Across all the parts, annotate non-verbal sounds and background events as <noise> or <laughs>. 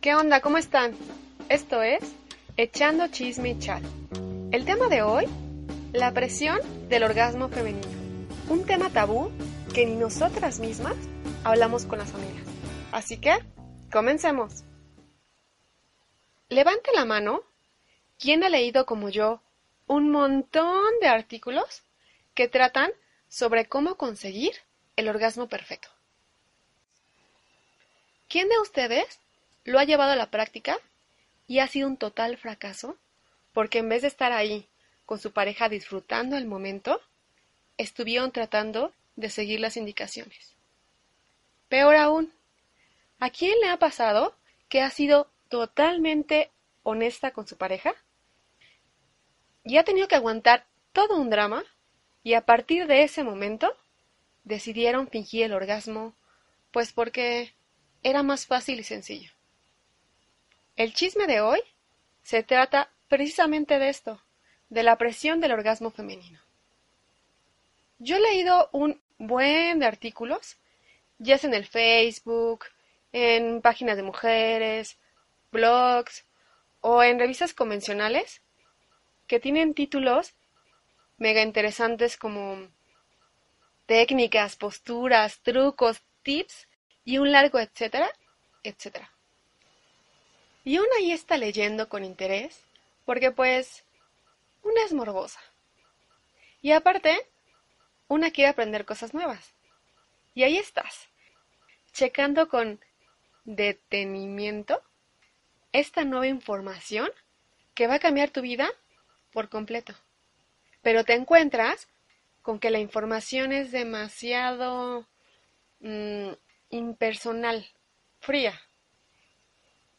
¿Qué onda? ¿Cómo están? Esto es Echando Chisme y Chat. El tema de hoy, la presión del orgasmo femenino. Un tema tabú que ni nosotras mismas hablamos con las amigas. Así que, comencemos. Levante la mano ¿Quién ha leído como yo un montón de artículos que tratan sobre cómo conseguir el orgasmo perfecto? ¿Quién de ustedes lo ha llevado a la práctica y ha sido un total fracaso porque en vez de estar ahí con su pareja disfrutando el momento, estuvieron tratando de seguir las indicaciones. Peor aún, ¿a quién le ha pasado que ha sido totalmente honesta con su pareja y ha tenido que aguantar todo un drama y a partir de ese momento decidieron fingir el orgasmo, pues porque era más fácil y sencillo. El chisme de hoy se trata precisamente de esto, de la presión del orgasmo femenino. Yo he leído un buen de artículos, ya sea en el Facebook, en páginas de mujeres, blogs o en revistas convencionales que tienen títulos mega interesantes como técnicas, posturas, trucos, tips y un largo etcétera, etcétera. Y una ahí está leyendo con interés, porque pues una es morbosa. Y aparte, una quiere aprender cosas nuevas. Y ahí estás, checando con detenimiento esta nueva información que va a cambiar tu vida por completo. Pero te encuentras con que la información es demasiado mm, impersonal, fría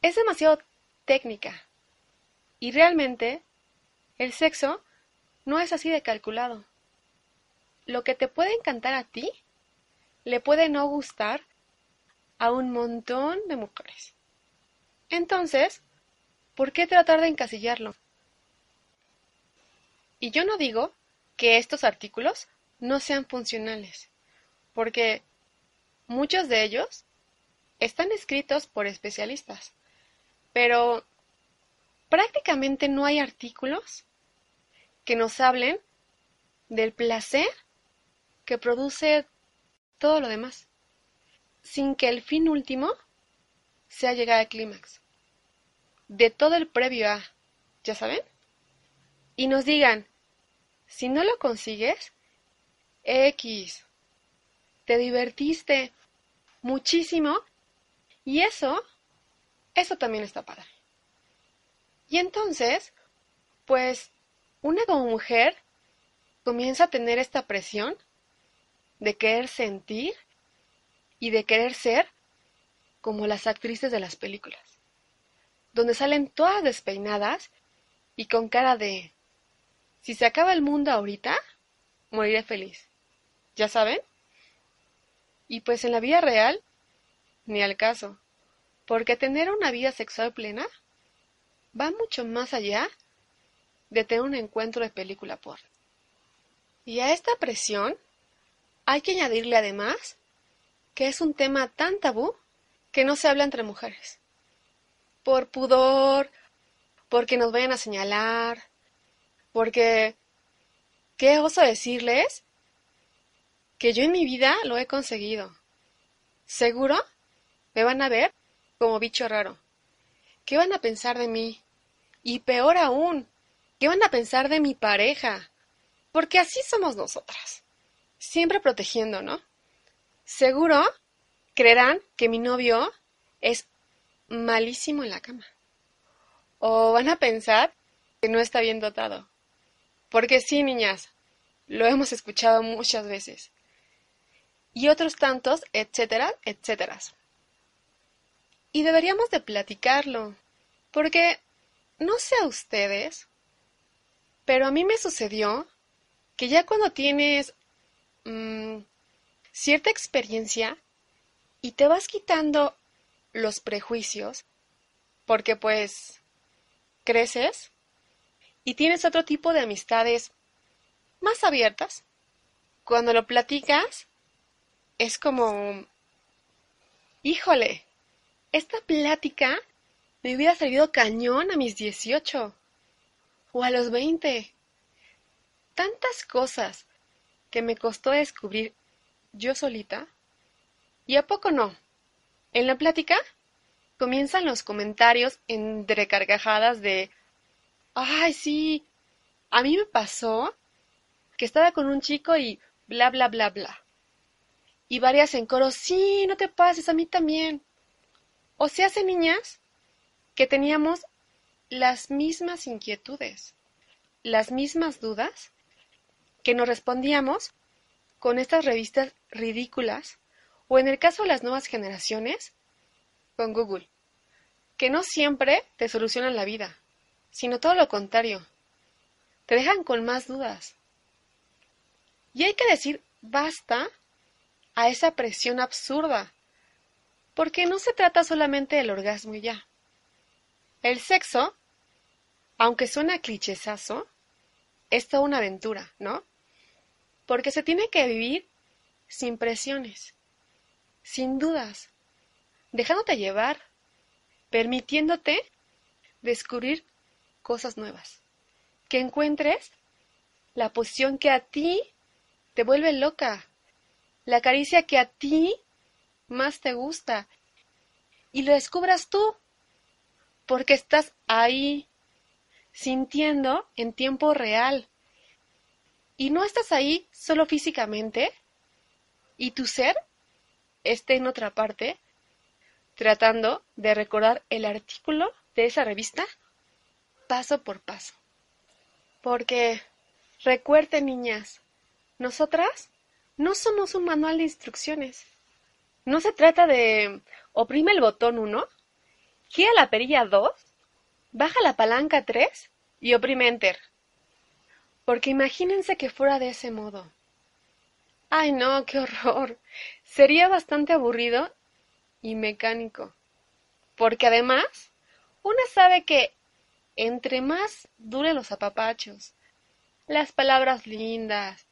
es demasiado técnica. Y realmente, el sexo no es así de calculado. Lo que te puede encantar a ti, le puede no gustar a un montón de mujeres. Entonces, ¿por qué tratar de encasillarlo? Y yo no digo que estos artículos no sean funcionales, porque muchos de ellos están escritos por especialistas. Pero prácticamente no hay artículos que nos hablen del placer que produce todo lo demás, sin que el fin último sea llegar al clímax. De todo el previo a, ¿ya saben? Y nos digan, si no lo consigues, X, te divertiste muchísimo y eso eso también está padre. Y entonces, pues, una como mujer comienza a tener esta presión de querer sentir y de querer ser como las actrices de las películas, donde salen todas despeinadas y con cara de, si se acaba el mundo ahorita, moriré feliz. ¿Ya saben? Y pues en la vida real, ni al caso. Porque tener una vida sexual plena va mucho más allá de tener un encuentro de película por. Y a esta presión hay que añadirle además que es un tema tan tabú que no se habla entre mujeres. Por pudor, porque nos vayan a señalar, porque qué oso decirles que yo en mi vida lo he conseguido. Seguro me van a ver como bicho raro. ¿Qué van a pensar de mí? Y peor aún, ¿qué van a pensar de mi pareja? Porque así somos nosotras. Siempre protegiendo, ¿no? Seguro creerán que mi novio es malísimo en la cama. O van a pensar que no está bien dotado. Porque sí, niñas, lo hemos escuchado muchas veces. Y otros tantos, etcétera, etcétera. Y deberíamos de platicarlo, porque no sé a ustedes, pero a mí me sucedió que ya cuando tienes mm, cierta experiencia y te vas quitando los prejuicios, porque pues creces y tienes otro tipo de amistades más abiertas, cuando lo platicas es como, híjole, esta plática me hubiera servido cañón a mis 18 o a los 20. Tantas cosas que me costó descubrir yo solita. ¿Y a poco no? En la plática comienzan los comentarios entre carcajadas de Ay, sí. A mí me pasó que estaba con un chico y bla bla bla bla. Y varias en coro, sí, no te pases, a mí también. O se hace niñas que teníamos las mismas inquietudes, las mismas dudas, que nos respondíamos con estas revistas ridículas, o en el caso de las nuevas generaciones, con Google, que no siempre te solucionan la vida, sino todo lo contrario, te dejan con más dudas. Y hay que decir basta a esa presión absurda, porque no se trata solamente del orgasmo y ya. El sexo, aunque suena clichesazo, es toda una aventura, ¿no? Porque se tiene que vivir sin presiones, sin dudas, dejándote llevar, permitiéndote descubrir cosas nuevas, que encuentres la posición que a ti te vuelve loca, la caricia que a ti más te gusta, y lo descubras tú, porque estás ahí, sintiendo en tiempo real. Y no estás ahí solo físicamente, y tu ser esté en otra parte, tratando de recordar el artículo de esa revista paso por paso. Porque recuerden, niñas, nosotras no somos un manual de instrucciones. No se trata de oprime el botón 1, gira la perilla 2, baja la palanca 3 y oprime enter. Porque imagínense que fuera de ese modo. Ay, no, qué horror. Sería bastante aburrido y mecánico. Porque además, una sabe que entre más duren los apapachos, las palabras lindas,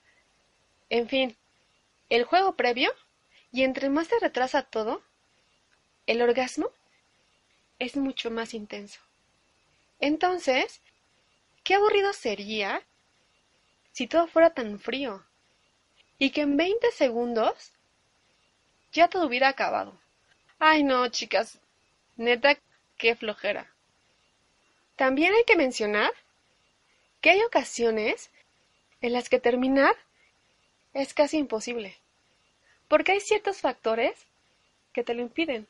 en fin, el juego previo, y entre más se retrasa todo, el orgasmo es mucho más intenso. Entonces, qué aburrido sería si todo fuera tan frío y que en 20 segundos ya todo hubiera acabado. Ay no, chicas, neta, qué flojera. También hay que mencionar que hay ocasiones en las que terminar es casi imposible, porque hay ciertos factores que te lo impiden.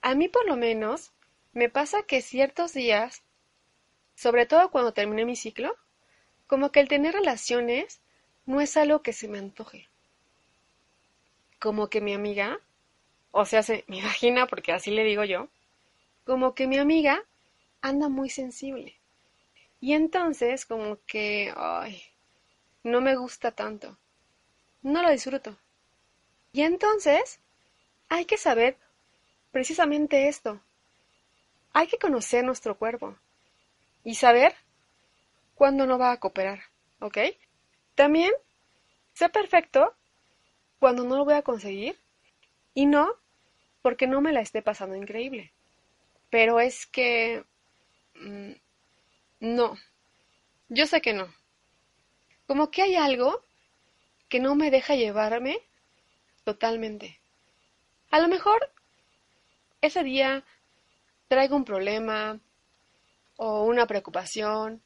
A mí por lo menos me pasa que ciertos días, sobre todo cuando terminé mi ciclo, como que el tener relaciones no es algo que se me antoje. Como que mi amiga, o sea, se me <laughs> imagina porque así le digo yo, como que mi amiga anda muy sensible. Y entonces como que, ay, no me gusta tanto. No lo disfruto. Y entonces hay que saber precisamente esto. Hay que conocer nuestro cuerpo y saber cuándo no va a cooperar, ¿ok? También sé perfecto cuando no lo voy a conseguir y no porque no me la esté pasando increíble. Pero es que Mm, no, yo sé que no. Como que hay algo que no me deja llevarme totalmente. A lo mejor ese día traigo un problema o una preocupación.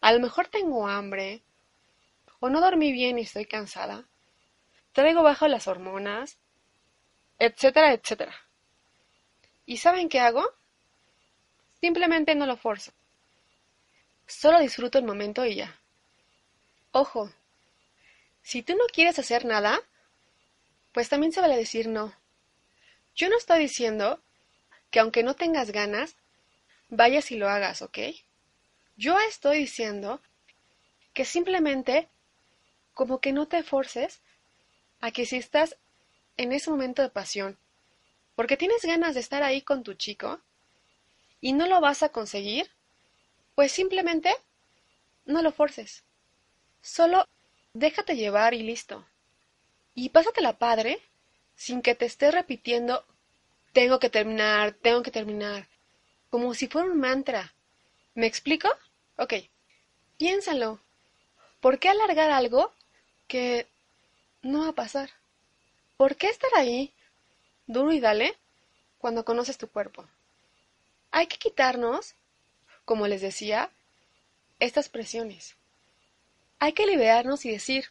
A lo mejor tengo hambre o no dormí bien y estoy cansada. Traigo bajo las hormonas, etcétera, etcétera. ¿Y saben qué hago? Simplemente no lo forzo. Solo disfruto el momento y ya. Ojo, si tú no quieres hacer nada, pues también se vale decir no. Yo no estoy diciendo que aunque no tengas ganas, vayas y lo hagas, ¿ok? Yo estoy diciendo que simplemente como que no te forces a que si estás en ese momento de pasión, porque tienes ganas de estar ahí con tu chico y no lo vas a conseguir, pues simplemente no lo forces. Solo déjate llevar y listo. Y pásatela padre sin que te estés repitiendo tengo que terminar, tengo que terminar, como si fuera un mantra. ¿Me explico? Ok, piénsalo. ¿Por qué alargar algo que no va a pasar? ¿Por qué estar ahí, duro y dale, cuando conoces tu cuerpo? Hay que quitarnos, como les decía, estas presiones. Hay que liberarnos y decir,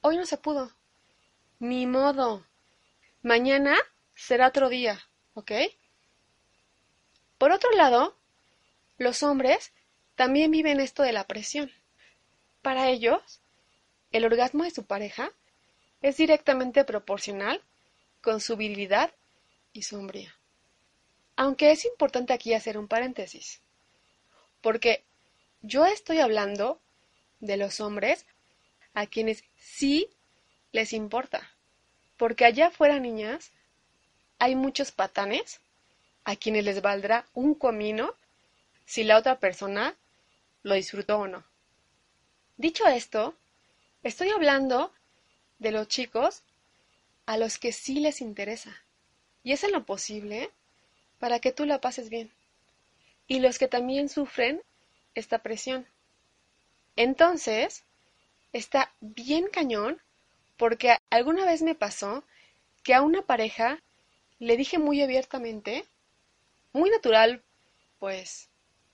hoy no se pudo. Ni modo. Mañana será otro día, ¿ok? Por otro lado, los hombres también viven esto de la presión. Para ellos, el orgasmo de su pareja es directamente proporcional con su virilidad y sombría. Aunque es importante aquí hacer un paréntesis, porque yo estoy hablando de los hombres a quienes sí les importa, porque allá fuera niñas hay muchos patanes a quienes les valdrá un comino si la otra persona lo disfrutó o no. Dicho esto, estoy hablando de los chicos a los que sí les interesa. Y es en lo posible para que tú la pases bien. Y los que también sufren esta presión. Entonces, está bien cañón porque alguna vez me pasó que a una pareja le dije muy abiertamente, muy natural, pues,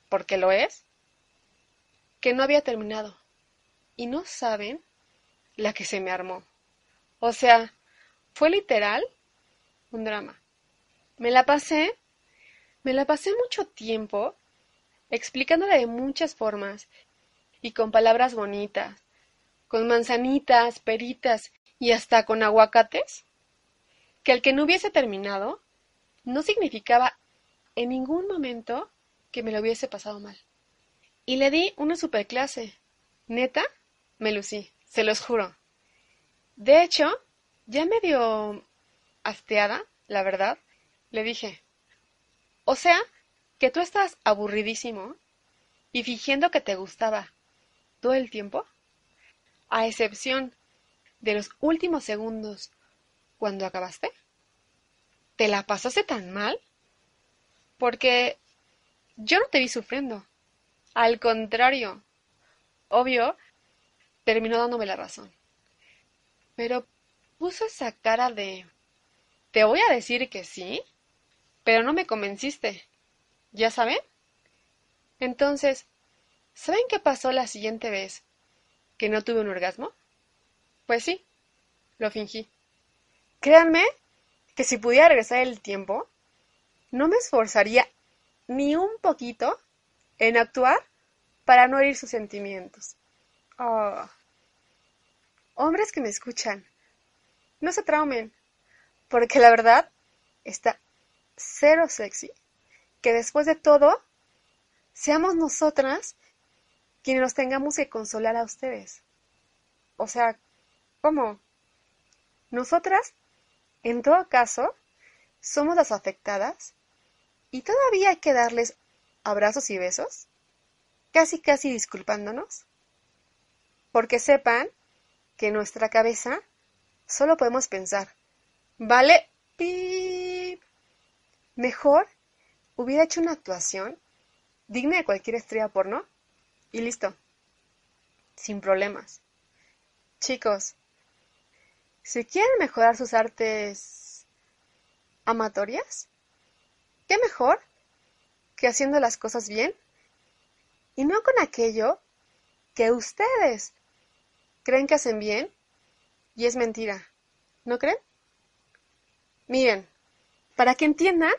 porque lo es, que no había terminado. Y no saben la que se me armó. O sea, fue literal un drama. Me la pasé, me la pasé mucho tiempo explicándole de muchas formas y con palabras bonitas, con manzanitas, peritas y hasta con aguacates que el que no hubiese terminado no significaba en ningún momento que me lo hubiese pasado mal. Y le di una superclase. Neta, me lucí, se los juro. De hecho, ya medio hasteada, la verdad, le dije, o sea, que tú estás aburridísimo y fingiendo que te gustaba todo el tiempo, a excepción de los últimos segundos cuando acabaste? ¿Te la pasaste tan mal? Porque yo no te vi sufriendo. Al contrario, obvio, terminó dándome la razón. Pero puso esa cara de... Te voy a decir que sí, pero no me convenciste. ¿Ya saben? Entonces, ¿saben qué pasó la siguiente vez que no tuve un orgasmo? Pues sí, lo fingí. Créanme que si pudiera regresar el tiempo, no me esforzaría ni un poquito en actuar para no herir sus sentimientos. Oh. Hombres que me escuchan, no se traumen, porque la verdad está cero sexy que después de todo seamos nosotras quienes nos tengamos que consolar a ustedes. O sea, ¿cómo? Nosotras en todo caso, somos las afectadas y todavía hay que darles abrazos y besos, casi casi disculpándonos, porque sepan que en nuestra cabeza solo podemos pensar, vale, pip. Mejor hubiera hecho una actuación digna de cualquier estrella porno y listo, sin problemas. Chicos, si quieren mejorar sus artes amatorias, ¿qué mejor que haciendo las cosas bien? Y no con aquello que ustedes creen que hacen bien y es mentira. ¿No creen? Miren, para que entiendan,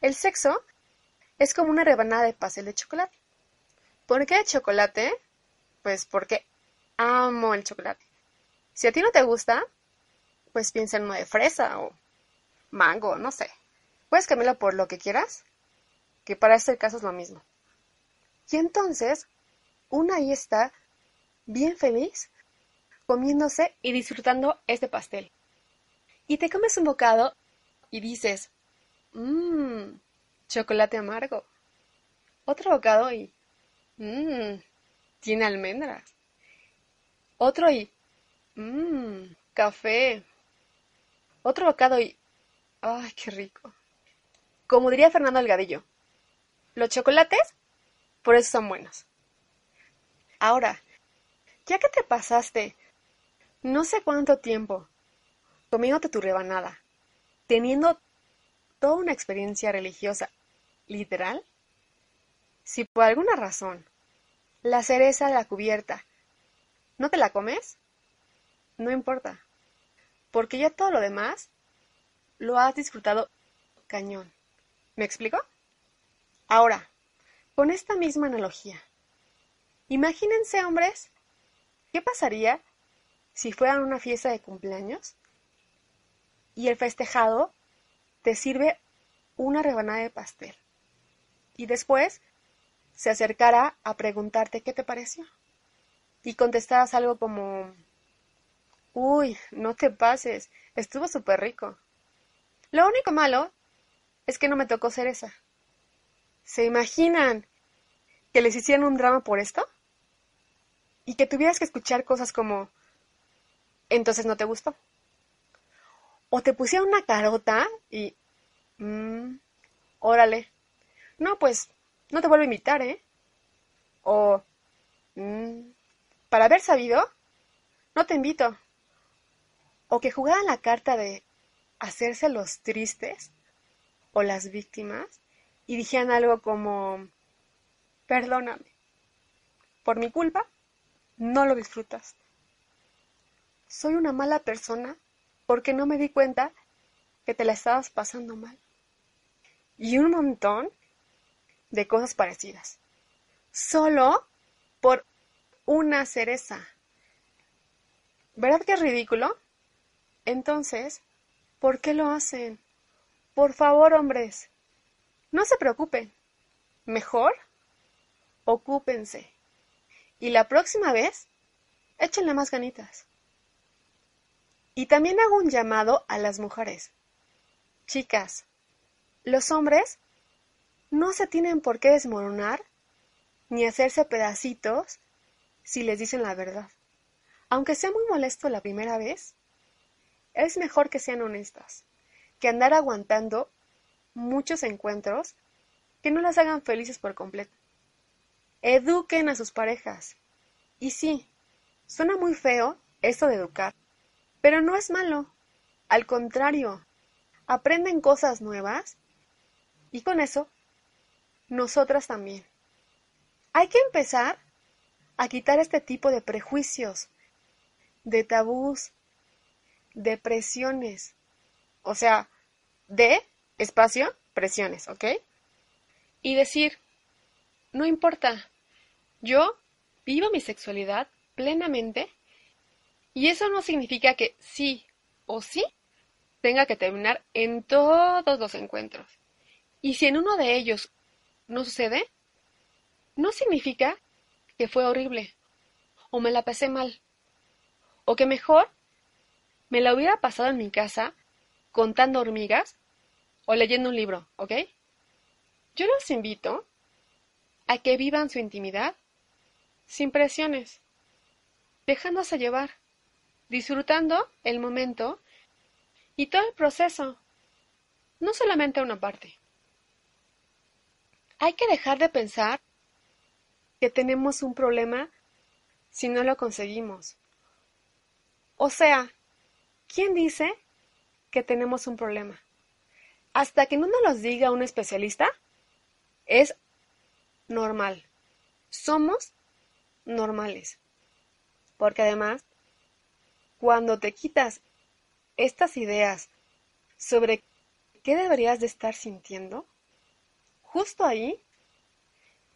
el sexo es como una rebanada de pastel de chocolate. ¿Por qué de chocolate? Pues porque amo el chocolate. Si a ti no te gusta, pues piensa en uno de fresa o mango, no sé. Puedes cambiarlo por lo que quieras, que para este caso es lo mismo. Y entonces, una ahí está, bien feliz, comiéndose y disfrutando este pastel. Y te comes un bocado y dices, mmm, chocolate amargo. Otro bocado y, mmm, tiene almendras. Otro y, mmm, café. Otro bocado y, ay, qué rico. Como diría Fernando Algadillo, los chocolates, por eso son buenos. Ahora, ya que te pasaste no sé cuánto tiempo comiéndote tu rebanada, teniendo toda una experiencia religiosa, literal, si por alguna razón la cereza de la cubierta no te la comes, no importa, porque ya todo lo demás lo has disfrutado cañón. ¿Me explico? Ahora, con esta misma analogía, imagínense, hombres, ¿qué pasaría si fueran una fiesta de cumpleaños y el festejado te sirve una rebanada de pastel y después se acercara a preguntarte qué te pareció y contestaras algo como Uy, no te pases, estuvo súper rico. Lo único malo es que no me tocó cereza. ¿Se imaginan que les hicieran un drama por esto? Y que tuvieras que escuchar cosas como entonces no te gustó. O te pusieron una carota y... Mmm, órale. No, pues no te vuelvo a invitar, ¿eh? O... Mmm, para haber sabido, no te invito. O que jugaran la carta de hacerse los tristes o las víctimas y dijeran algo como, perdóname, por mi culpa, no lo disfrutas soy una mala persona porque no me di cuenta que te la estabas pasando mal. Y un montón de cosas parecidas. Solo por una cereza. ¿Verdad que es ridículo? Entonces, ¿por qué lo hacen? Por favor, hombres, no se preocupen. Mejor, ocúpense. Y la próxima vez, échenle más ganitas. Y también hago un llamado a las mujeres. Chicas, los hombres no se tienen por qué desmoronar ni hacerse pedacitos si les dicen la verdad. Aunque sea muy molesto la primera vez, es mejor que sean honestas, que andar aguantando muchos encuentros que no las hagan felices por completo. Eduquen a sus parejas. Y sí, suena muy feo esto de educar, pero no es malo. Al contrario, aprenden cosas nuevas y con eso, nosotras también. Hay que empezar a quitar este tipo de prejuicios, de tabús, de presiones. O sea, de espacio, presiones, ¿ok? Y decir, no importa, yo vivo mi sexualidad plenamente y eso no significa que sí o sí tenga que terminar en todos los encuentros. Y si en uno de ellos no sucede, no significa que fue horrible, o me la pasé mal, o que mejor me la hubiera pasado en mi casa contando hormigas o leyendo un libro, ¿ok? Yo los invito a que vivan su intimidad sin presiones, dejándose llevar disfrutando el momento y todo el proceso, no solamente una parte. Hay que dejar de pensar que tenemos un problema si no lo conseguimos. O sea, ¿quién dice que tenemos un problema? Hasta que no nos lo diga un especialista, es normal. Somos normales. Porque además, cuando te quitas estas ideas sobre qué deberías de estar sintiendo, justo ahí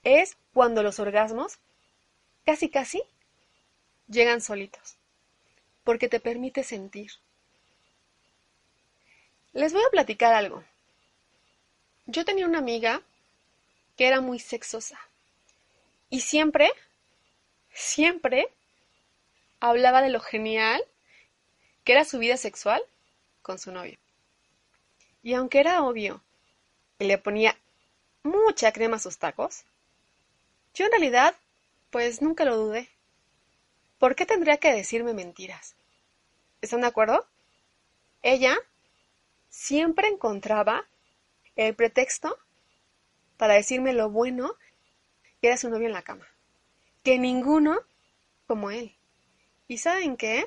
es cuando los orgasmos casi casi llegan solitos, porque te permite sentir. Les voy a platicar algo. Yo tenía una amiga que era muy sexosa y siempre, siempre hablaba de lo genial que era su vida sexual con su novio. Y aunque era obvio que le ponía mucha crema a sus tacos, yo en realidad, pues nunca lo dudé. ¿Por qué tendría que decirme mentiras? ¿Están de acuerdo? Ella siempre encontraba el pretexto para decirme lo bueno que era su novio en la cama. Que ninguno como él. ¿Y saben qué?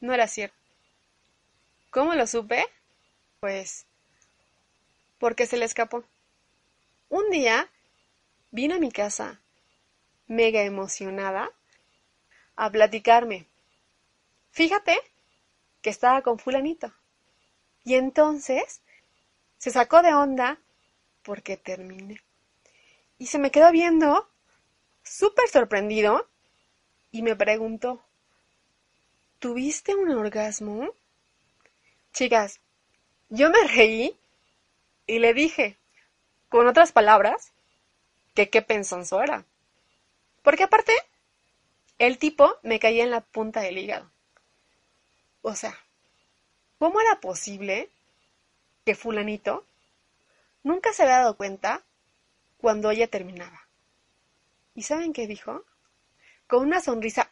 No era cierto. ¿Cómo lo supe? Pues porque se le escapó. Un día vino a mi casa, mega emocionada, a platicarme. Fíjate que estaba con fulanito. Y entonces se sacó de onda porque terminé. Y se me quedó viendo, súper sorprendido, y me preguntó, ¿tuviste un orgasmo? Chicas, yo me reí y le dije, con otras palabras, que qué pensonzo era. Porque aparte, el tipo me caía en la punta del hígado. O sea, ¿cómo era posible que fulanito nunca se había dado cuenta cuando ella terminaba? ¿Y saben qué dijo? Con una sonrisa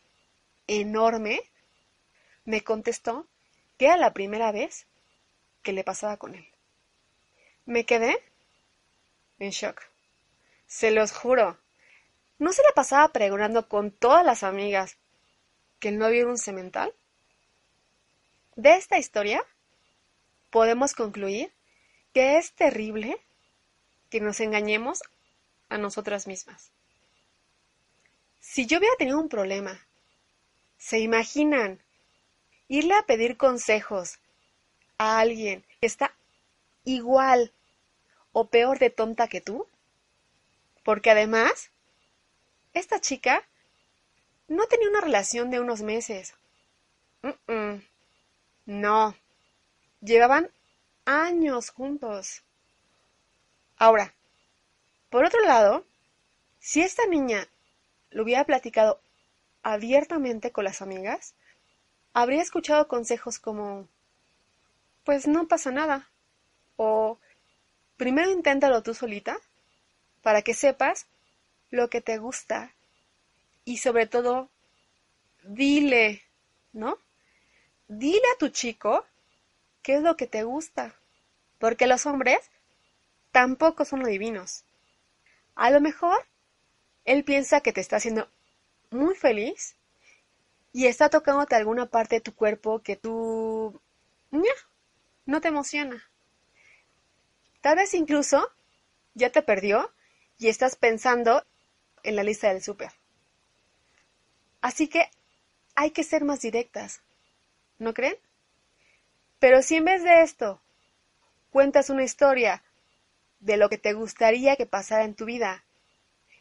enorme, me contestó que era la primera vez que le pasaba con él. Me quedé en shock. Se los juro. ¿No se la pasaba pregonando con todas las amigas que el novio era un cemental? De esta historia podemos concluir que es terrible que nos engañemos a nosotras mismas. Si yo hubiera tenido un problema, ¿se imaginan irle a pedir consejos a alguien que está igual o peor de tonta que tú? Porque además, esta chica no tenía una relación de unos meses. No. Llevaban años juntos. Ahora, por otro lado, si esta niña lo hubiera platicado abiertamente con las amigas, habría escuchado consejos como, pues no pasa nada, o primero inténtalo tú solita, para que sepas lo que te gusta y sobre todo, dile, ¿no? Dile a tu chico qué es lo que te gusta, porque los hombres tampoco son divinos. A lo mejor él piensa que te está haciendo muy feliz y está tocándote alguna parte de tu cuerpo que tú no te emociona. Tal vez incluso ya te perdió y estás pensando en la lista del súper. Así que hay que ser más directas, ¿no creen? Pero si en vez de esto cuentas una historia de lo que te gustaría que pasara en tu vida,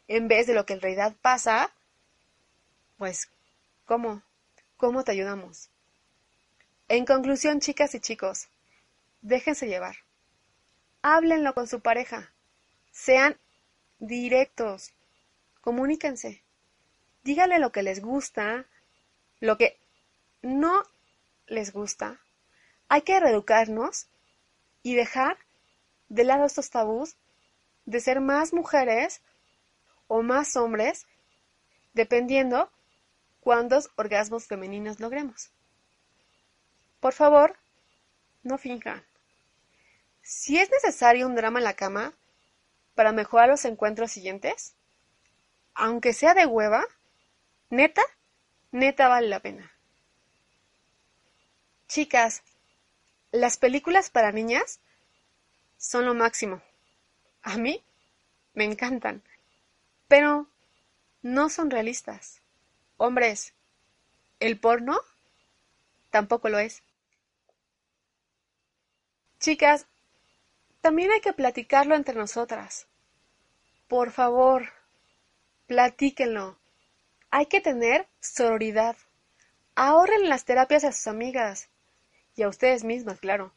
en vez de lo que en realidad pasa, pues, ¿cómo? ¿Cómo te ayudamos? En conclusión, chicas y chicos, déjense llevar. Háblenlo con su pareja. Sean directos. Comuníquense. Díganle lo que les gusta, lo que no les gusta. Hay que reeducarnos y dejar de lado estos tabús de ser más mujeres o más hombres, dependiendo cuántos orgasmos femeninos logremos. Por favor, no finjan. Si es necesario un drama en la cama para mejorar los encuentros siguientes, aunque sea de hueva, neta, neta vale la pena. Chicas, las películas para niñas son lo máximo. A mí me encantan, pero no son realistas. Hombres, el porno tampoco lo es. Chicas, también hay que platicarlo entre nosotras. Por favor, platíquenlo. Hay que tener sororidad. Ahorren las terapias a sus amigas y a ustedes mismas, claro.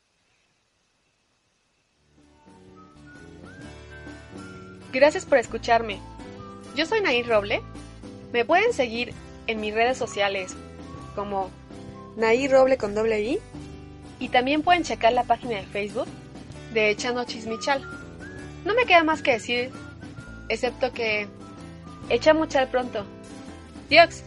Gracias por escucharme. Yo soy Nair Roble. Me pueden seguir en mis redes sociales como Nair Roble con doble I. Y también pueden checar la página de Facebook de Echando Chismichal. No me queda más que decir, excepto que echamos chal pronto. Dios.